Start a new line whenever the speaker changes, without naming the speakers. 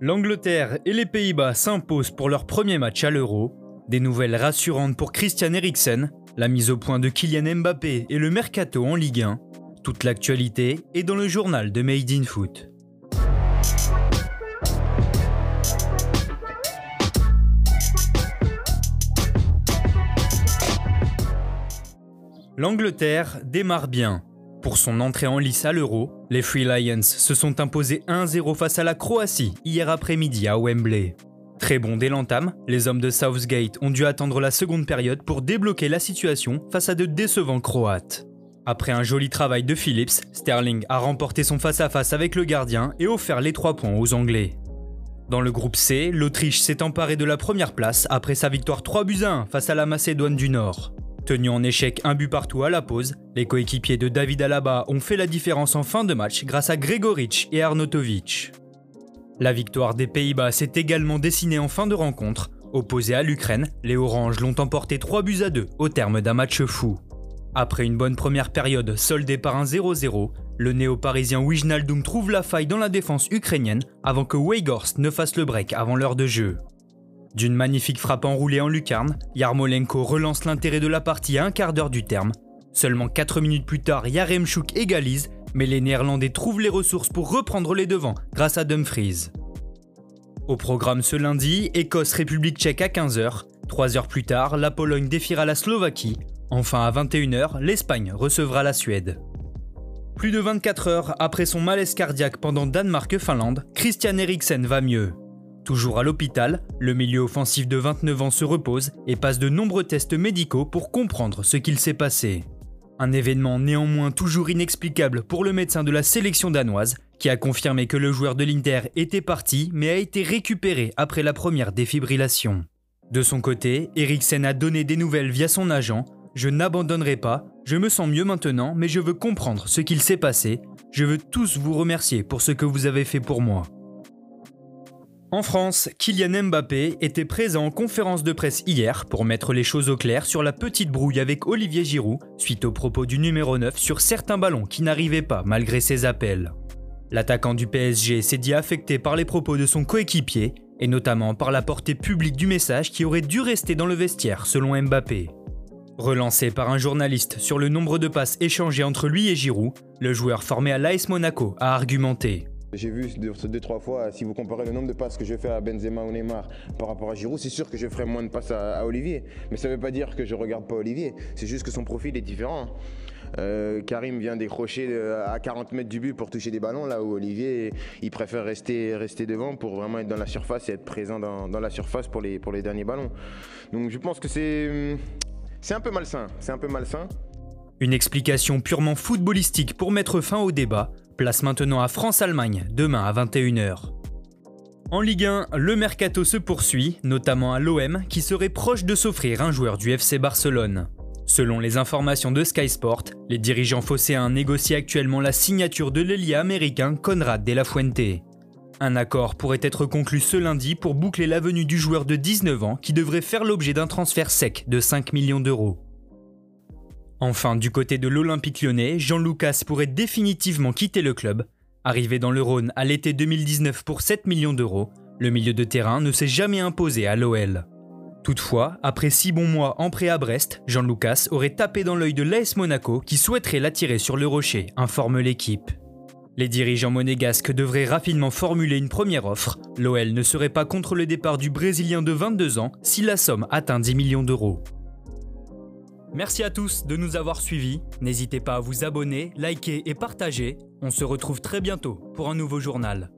L'Angleterre et les Pays-Bas s'imposent pour leur premier match à l'Euro. Des nouvelles rassurantes pour Christian Eriksen, la mise au point de Kylian Mbappé et le mercato en Ligue 1. Toute l'actualité est dans le journal de Made in Foot. L'Angleterre démarre bien. Pour son entrée en lice à l'Euro, les Free Lions se sont imposés 1-0 face à la Croatie hier après-midi à Wembley. Très bon dès l'entame, les hommes de Southgate ont dû attendre la seconde période pour débloquer la situation face à de décevants Croates. Après un joli travail de Phillips, Sterling a remporté son face-à-face avec le gardien et offert les 3 points aux Anglais. Dans le groupe C, l'Autriche s'est emparée de la première place après sa victoire 3 buts à 1 face à la Macédoine du Nord. Tenu en échec un but partout à la pause, les coéquipiers de David Alaba ont fait la différence en fin de match grâce à Gregoric et Arnautovic. La victoire des Pays-Bas s'est également dessinée en fin de rencontre. Opposés à l'Ukraine, les Oranges l'ont emporté 3 buts à 2 au terme d'un match fou. Après une bonne première période soldée par un 0-0, le néo-parisien Wijnaldum trouve la faille dans la défense ukrainienne avant que Weghorst ne fasse le break avant l'heure de jeu. D'une magnifique frappe enroulée en lucarne, Yarmolenko relance l'intérêt de la partie à un quart d'heure du terme. Seulement 4 minutes plus tard, Yaremchuk égalise, mais les Néerlandais trouvent les ressources pour reprendre les devants grâce à Dumfries. Au programme ce lundi, Écosse-République tchèque à 15h. 3 heures plus tard, la Pologne défiera la Slovaquie. Enfin à 21h, l'Espagne recevra la Suède. Plus de 24 heures après son malaise cardiaque pendant Danemark-Finlande, Christian Eriksen va mieux. Toujours à l'hôpital, le milieu offensif de 29 ans se repose et passe de nombreux tests médicaux pour comprendre ce qu'il s'est passé. Un événement néanmoins toujours inexplicable pour le médecin de la sélection danoise, qui a confirmé que le joueur de l'Inter était parti mais a été récupéré après la première défibrillation. De son côté, Eriksen a donné des nouvelles via son agent. Je n'abandonnerai pas, je me sens mieux maintenant, mais je veux comprendre ce qu'il s'est passé. Je veux tous vous remercier pour ce que vous avez fait pour moi. En France, Kylian Mbappé était présent en conférence de presse hier pour mettre les choses au clair sur la petite brouille avec Olivier Giroud suite aux propos du numéro 9 sur certains ballons qui n'arrivaient pas malgré ses appels. L'attaquant du PSG s'est dit affecté par les propos de son coéquipier et notamment par la portée publique du message qui aurait dû rester dans le vestiaire selon Mbappé. Relancé par un journaliste sur le nombre de passes échangées entre lui et Giroud, le joueur formé à l'AS Monaco a argumenté.
J'ai vu deux, trois fois, si vous comparez le nombre de passes que je fais à Benzema ou Neymar par rapport à Giroud, c'est sûr que je ferai moins de passes à, Olivier. Mais ça ne veut pas dire que je regarde pas Olivier. C'est juste que son profil est différent. Euh, Karim vient décrocher euh, à 40 mètres du but pour toucher des ballons, là où Olivier, il préfère rester, rester devant pour vraiment être dans la surface et être présent dans, la surface pour les, derniers ballons. Donc je pense que c'est un peu malsain. C'est un peu malsain.
Une explication purement footballistique pour mettre fin au débat. Place maintenant à France-Allemagne, demain à 21h. En Ligue 1, le mercato se poursuit, notamment à l'OM, qui serait proche de s'offrir un joueur du FC Barcelone. Selon les informations de Sky Sport, les dirigeants phocéens négocient actuellement la signature de l'ailier américain Conrad de la Fuente. Un accord pourrait être conclu ce lundi pour boucler l'avenue du joueur de 19 ans qui devrait faire l'objet d'un transfert sec de 5 millions d'euros. Enfin, du côté de l'Olympique lyonnais, Jean Lucas pourrait définitivement quitter le club. Arrivé dans le Rhône à l'été 2019 pour 7 millions d'euros, le milieu de terrain ne s'est jamais imposé à l'OL. Toutefois, après 6 bons mois en prêt à Brest, Jean Lucas aurait tapé dans l'œil de l'AS Monaco qui souhaiterait l'attirer sur le rocher, informe l'équipe. Les dirigeants monégasques devraient rapidement formuler une première offre. L'OL ne serait pas contre le départ du Brésilien de 22 ans si la somme atteint 10 millions d'euros. Merci à tous de nous avoir suivis. N'hésitez pas à vous abonner, liker et partager. On se retrouve très bientôt pour un nouveau journal.